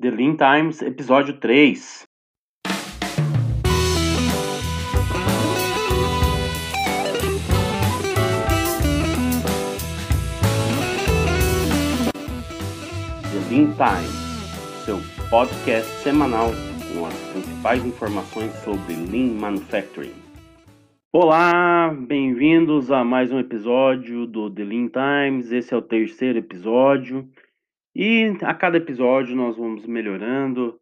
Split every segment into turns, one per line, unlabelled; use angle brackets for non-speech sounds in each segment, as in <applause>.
The Lean Times, episódio 3. The Lean Times, seu podcast semanal com as principais informações sobre Lean Manufacturing. Olá, bem-vindos a mais um episódio do The Lean Times. Esse é o terceiro episódio. E a cada episódio nós vamos melhorando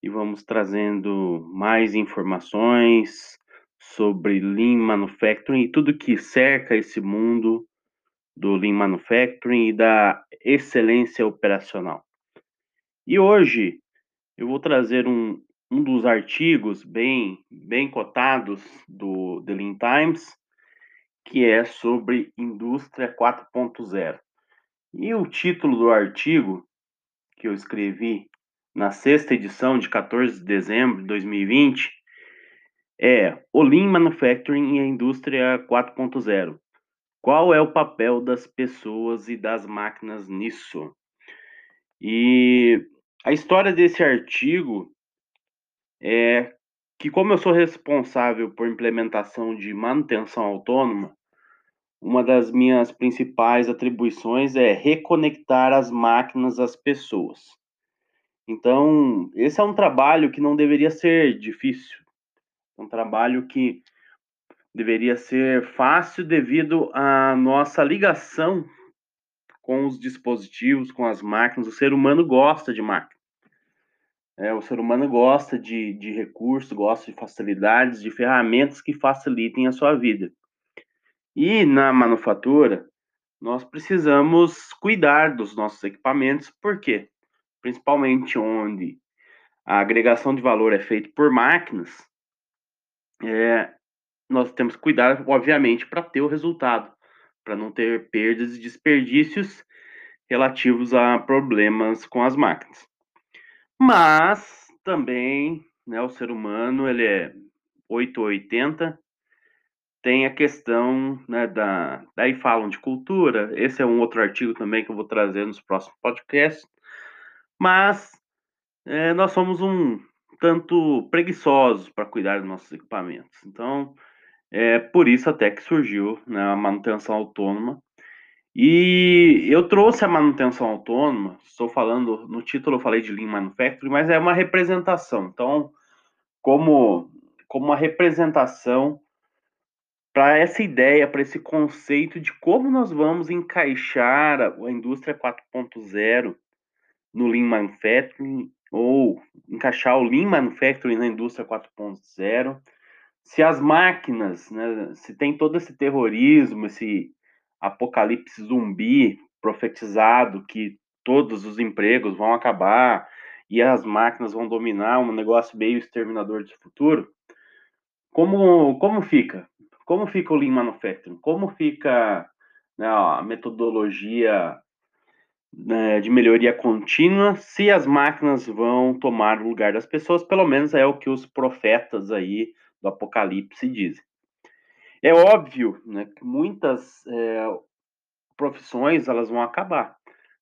e vamos trazendo mais informações sobre Lean Manufacturing e tudo que cerca esse mundo do Lean Manufacturing e da excelência operacional. E hoje eu vou trazer um, um dos artigos bem, bem cotados do The Lean Times, que é sobre indústria 4.0. E o título do artigo que eu escrevi na sexta edição de 14 de dezembro de 2020 é O Lean Manufacturing e a Indústria 4.0. Qual é o papel das pessoas e das máquinas nisso? E a história desse artigo é que, como eu sou responsável por implementação de manutenção autônoma, uma das minhas principais atribuições é reconectar as máquinas às pessoas. Então, esse é um trabalho que não deveria ser difícil. Um trabalho que deveria ser fácil devido à nossa ligação com os dispositivos, com as máquinas. O ser humano gosta de máquina. É, o ser humano gosta de, de recursos, gosta de facilidades, de ferramentas que facilitem a sua vida. E na manufatura, nós precisamos cuidar dos nossos equipamentos, por quê? Principalmente onde a agregação de valor é feita por máquinas, é, nós temos que cuidar, obviamente, para ter o resultado, para não ter perdas e desperdícios relativos a problemas com as máquinas. Mas também, né, o ser humano, ele é 880, tem a questão né, da. Daí falam de cultura, esse é um outro artigo também que eu vou trazer nos próximos podcasts, mas é, nós somos um tanto preguiçosos para cuidar dos nossos equipamentos. Então, é por isso até que surgiu né, a manutenção autônoma. E eu trouxe a manutenção autônoma, estou falando, no título eu falei de Lean Manufacturing, mas é uma representação. Então, como, como uma representação para essa ideia, para esse conceito de como nós vamos encaixar a, indústria 4.0 no Lean Manufacturing ou encaixar o Lean Manufacturing na indústria 4.0, se as máquinas, né, se tem todo esse terrorismo, esse apocalipse zumbi profetizado que todos os empregos vão acabar e as máquinas vão dominar um negócio meio exterminador de futuro, como, como fica? Como fica o Lean Manufacturing? Como fica né, a metodologia né, de melhoria contínua se as máquinas vão tomar o lugar das pessoas? Pelo menos é o que os profetas aí do Apocalipse dizem. É óbvio né, que muitas é, profissões elas vão acabar.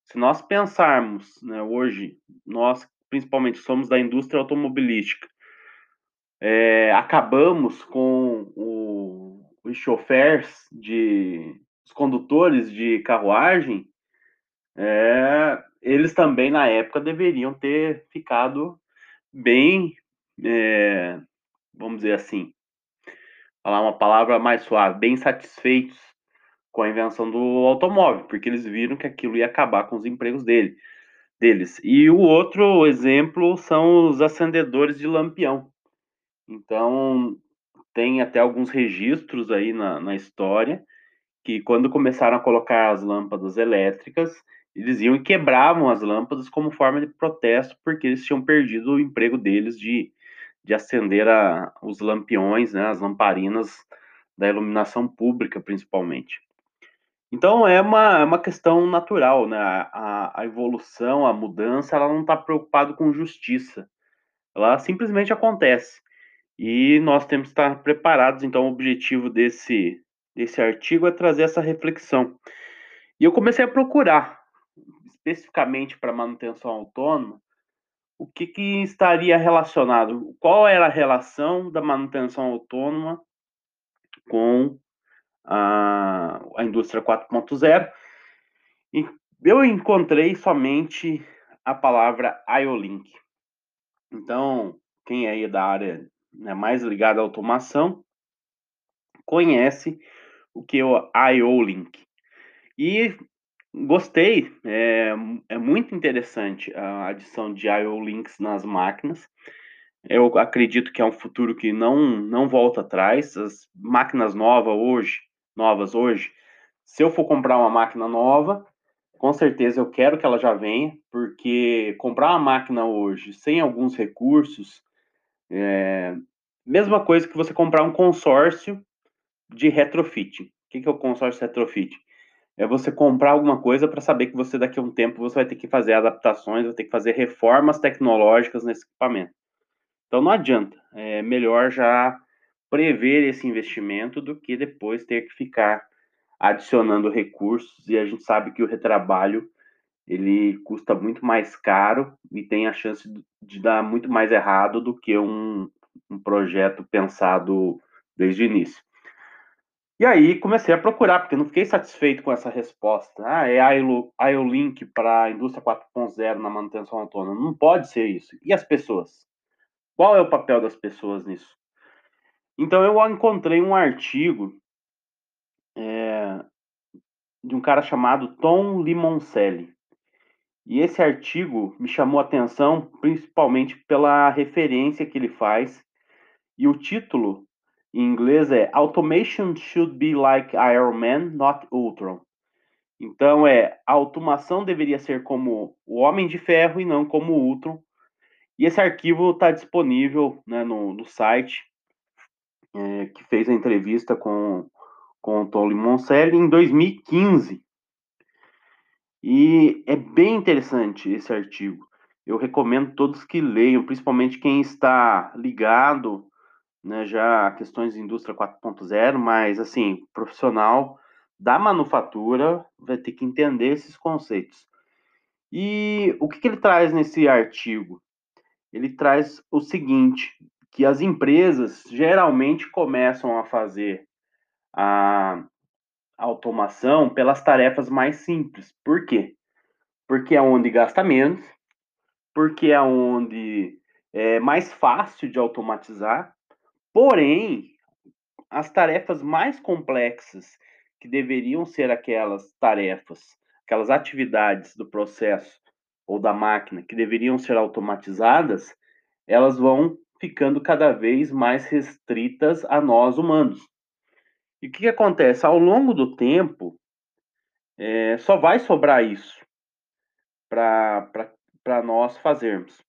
Se nós pensarmos né, hoje, nós principalmente somos da indústria automobilística, é, acabamos com o os chofers de os condutores de carruagem, é, eles também na época deveriam ter ficado bem, é, vamos dizer assim, falar uma palavra mais suave, bem satisfeitos com a invenção do automóvel, porque eles viram que aquilo ia acabar com os empregos dele, deles. E o outro exemplo são os acendedores de lampião. Então, tem até alguns registros aí na, na história que quando começaram a colocar as lâmpadas elétricas, eles iam e quebravam as lâmpadas como forma de protesto, porque eles tinham perdido o emprego deles de, de acender a, os lampiões, né, as lamparinas da iluminação pública, principalmente. Então é uma, é uma questão natural, né? A, a evolução, a mudança, ela não está preocupada com justiça. Ela simplesmente acontece. E nós temos que estar preparados, então o objetivo desse, desse artigo é trazer essa reflexão. E eu comecei a procurar, especificamente para manutenção autônoma, o que, que estaria relacionado? Qual era a relação da manutenção autônoma com a, a indústria 4.0? E eu encontrei somente a palavra IOLink. Então, quem é da área né, mais ligada à automação conhece o que é o IO-Link. E gostei, é, é muito interessante a adição de IO-Links nas máquinas. Eu acredito que é um futuro que não, não volta atrás. As máquinas novas hoje, novas hoje, se eu for comprar uma máquina nova, com certeza eu quero que ela já venha, porque comprar uma máquina hoje sem alguns recursos, é, mesma coisa que você comprar um consórcio de retrofit. O que é o consórcio retrofit? É você comprar alguma coisa para saber que você daqui a um tempo você vai ter que fazer adaptações, vai ter que fazer reformas tecnológicas nesse equipamento. Então não adianta, é melhor já prever esse investimento do que depois ter que ficar adicionando recursos e a gente sabe que o retrabalho ele custa muito mais caro e tem a chance de dar muito mais errado do que um, um projeto pensado desde o início. E aí comecei a procurar, porque não fiquei satisfeito com essa resposta. Ah, é IO-Link para a indústria 4.0 na manutenção autônoma. Não pode ser isso. E as pessoas? Qual é o papel das pessoas nisso? Então eu encontrei um artigo é, de um cara chamado Tom Limoncelli. E esse artigo me chamou a atenção principalmente pela referência que ele faz. E o título em inglês é Automation should be like Iron Man, not Ultron. Então é a automação deveria ser como o Homem de Ferro e não como o Ultron. E esse arquivo está disponível né, no, no site é, que fez a entrevista com com o Tom Limoncelli em 2015. E é bem interessante esse artigo. Eu recomendo todos que leiam, principalmente quem está ligado né, já a questões de indústria 4.0, mas assim, profissional da manufatura vai ter que entender esses conceitos. E o que, que ele traz nesse artigo? Ele traz o seguinte, que as empresas geralmente começam a fazer a automação pelas tarefas mais simples. Por quê? Porque é onde gasta menos, porque é onde é mais fácil de automatizar, porém, as tarefas mais complexas, que deveriam ser aquelas tarefas, aquelas atividades do processo ou da máquina que deveriam ser automatizadas, elas vão ficando cada vez mais restritas a nós humanos. E o que, que acontece? Ao longo do tempo, é, só vai sobrar isso para nós fazermos.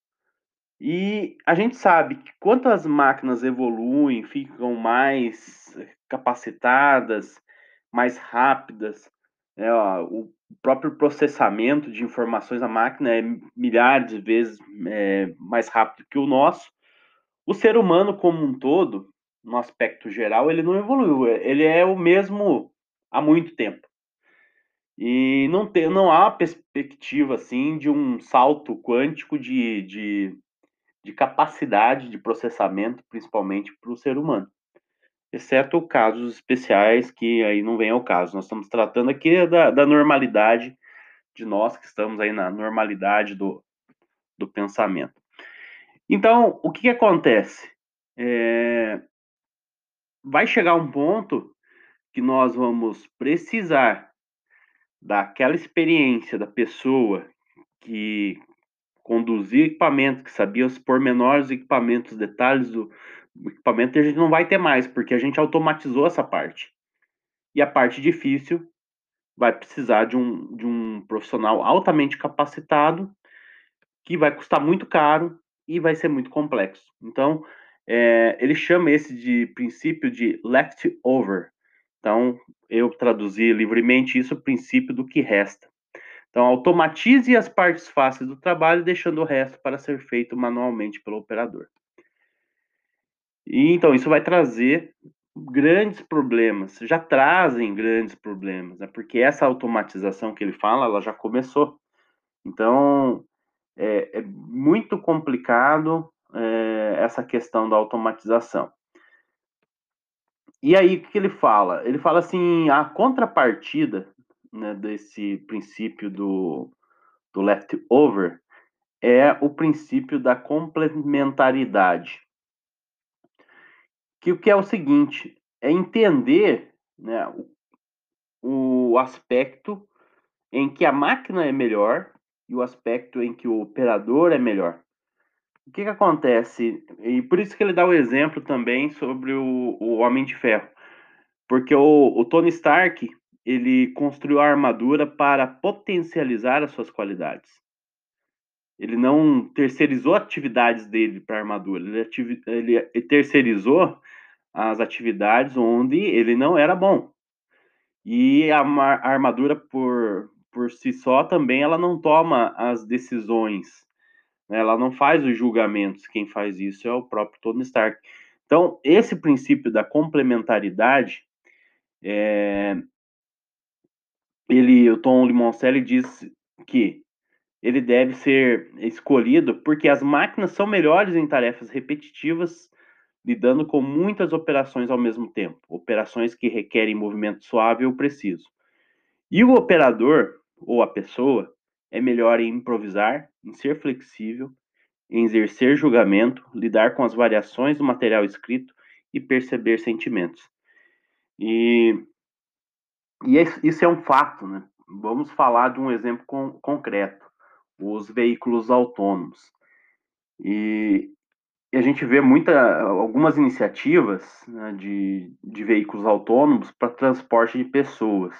E a gente sabe que quanto as máquinas evoluem, ficam mais capacitadas, mais rápidas, né, ó, o próprio processamento de informações da máquina é milhares de vezes é, mais rápido que o nosso. O ser humano como um todo, no aspecto geral, ele não evoluiu. Ele é o mesmo há muito tempo. E não, tem, não há perspectiva assim de um salto quântico de, de, de capacidade de processamento, principalmente para o ser humano. Exceto casos especiais que aí não vem ao caso. Nós estamos tratando aqui da, da normalidade de nós que estamos aí na normalidade do, do pensamento. Então, o que, que acontece? É, vai chegar um ponto que nós vamos precisar daquela experiência da pessoa que conduzia equipamento, que sabia os pormenores do equipamento, os detalhes do, equipamento, a gente não vai ter mais, porque a gente automatizou essa parte. E a parte difícil vai precisar de um, de um profissional altamente capacitado, que vai custar muito caro e vai ser muito complexo. Então, é, ele chama esse de princípio de leftover. Então, eu traduzi livremente isso, princípio do que resta. Então, automatize as partes fáceis do trabalho, deixando o resto para ser feito manualmente pelo operador. E, então, isso vai trazer grandes problemas, já trazem grandes problemas, né? porque essa automatização que ele fala, ela já começou. Então, é, é muito complicado é, essa questão da automatização. E aí, o que ele fala? Ele fala assim: a contrapartida né, desse princípio do, do leftover é o princípio da complementaridade. Que o que é o seguinte, é entender né, o, o aspecto em que a máquina é melhor e o aspecto em que o operador é melhor. O que, que acontece? E por isso que ele dá o exemplo também sobre o, o Homem de Ferro. Porque o, o Tony Stark, ele construiu a armadura para potencializar as suas qualidades. Ele não terceirizou atividades dele para a armadura, ele, ele terceirizou as atividades onde ele não era bom. E a, a armadura por, por si só também ela não toma as decisões? Ela não faz os julgamentos. Quem faz isso é o próprio Tony Stark. Então, esse princípio da complementaridade é, ele, o Tom Limoncelli diz que ele deve ser escolhido porque as máquinas são melhores em tarefas repetitivas, lidando com muitas operações ao mesmo tempo, operações que requerem movimento suave ou preciso. E o operador, ou a pessoa, é melhor em improvisar, em ser flexível, em exercer julgamento, lidar com as variações do material escrito e perceber sentimentos. E e isso é um fato, né? Vamos falar de um exemplo com, concreto: os veículos autônomos. E, e a gente vê muita, algumas iniciativas né, de, de veículos autônomos para transporte de pessoas.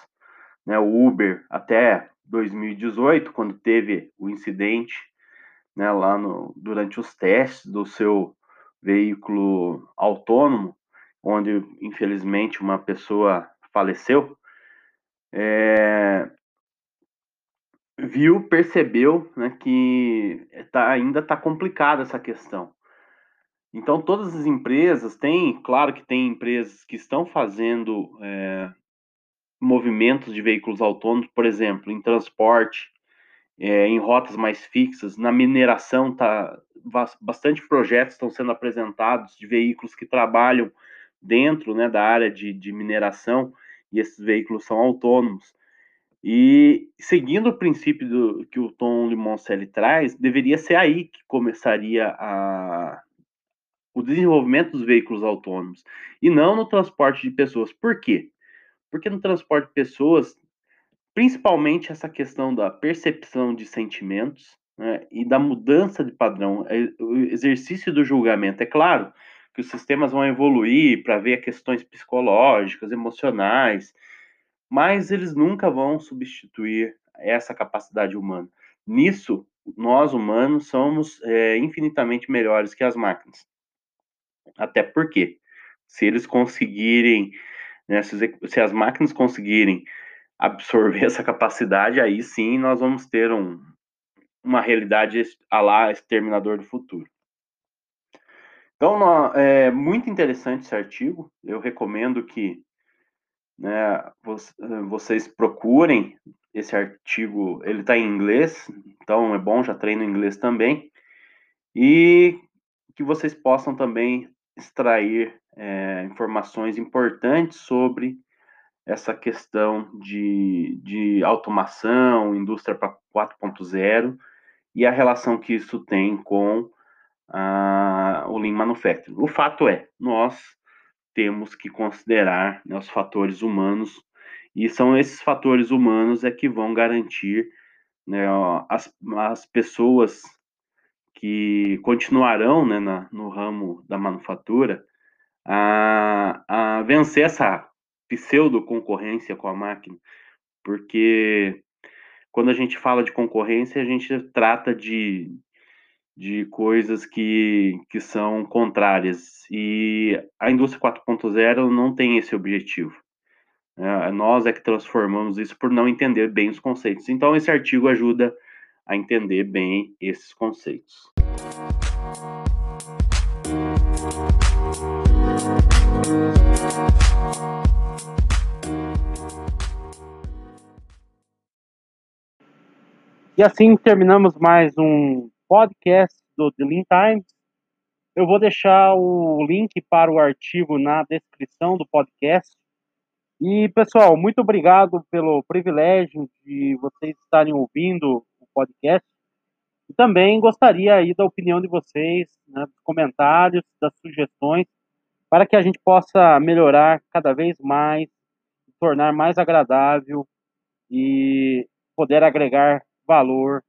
Né? O Uber, até 2018, quando teve o incidente né, lá no, durante os testes do seu veículo autônomo, onde infelizmente uma pessoa faleceu, é, viu, percebeu né, que tá, ainda está complicada essa questão. Então, todas as empresas têm, claro que tem empresas que estão fazendo é, movimentos de veículos autônomos, por exemplo, em transporte, é, em rotas mais fixas, na mineração, tá, bastante projetos estão sendo apresentados de veículos que trabalham dentro né, da área de, de mineração e esses veículos são autônomos. E seguindo o princípio do, que o Tom Limoncelli traz, deveria ser aí que começaria a, o desenvolvimento dos veículos autônomos e não no transporte de pessoas. Por quê? Porque no transporte de pessoas, principalmente essa questão da percepção de sentimentos né, e da mudança de padrão, é, o exercício do julgamento. É claro que os sistemas vão evoluir para ver questões psicológicas, emocionais, mas eles nunca vão substituir essa capacidade humana. Nisso, nós humanos somos é, infinitamente melhores que as máquinas. Até porque, se eles conseguirem, né, se, se, as máquinas conseguirem absorver <laughs> essa capacidade, aí sim nós vamos ter um, uma realidade a lá exterminador do futuro. Então, é muito interessante esse artigo. Eu recomendo que né, vocês procurem esse artigo. Ele está em inglês, então é bom, já treino inglês também. E que vocês possam também extrair é, informações importantes sobre essa questão de, de automação, indústria 4.0 e a relação que isso tem com uh, o Lean Manufacturing. O fato é, nós temos que considerar né, os fatores humanos e são esses fatores humanos é que vão garantir né, as, as pessoas que continuarão né, na, no ramo da manufatura a, a vencer essa pseudo concorrência com a máquina, porque quando a gente fala de concorrência, a gente trata de, de coisas que, que são contrárias. E a indústria 4.0 não tem esse objetivo. É, nós é que transformamos isso por não entender bem os conceitos. Então, esse artigo ajuda a entender bem esses conceitos. E assim terminamos mais um podcast do The Lean Times. Eu vou deixar o link para o artigo na descrição do podcast. E, pessoal, muito obrigado pelo privilégio de vocês estarem ouvindo o podcast. Também gostaria aí da opinião de vocês, né, dos comentários, das sugestões, para que a gente possa melhorar cada vez mais, tornar mais agradável e poder agregar valor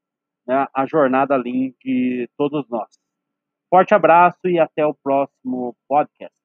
né, à jornada Lean de todos nós. Forte abraço e até o próximo podcast.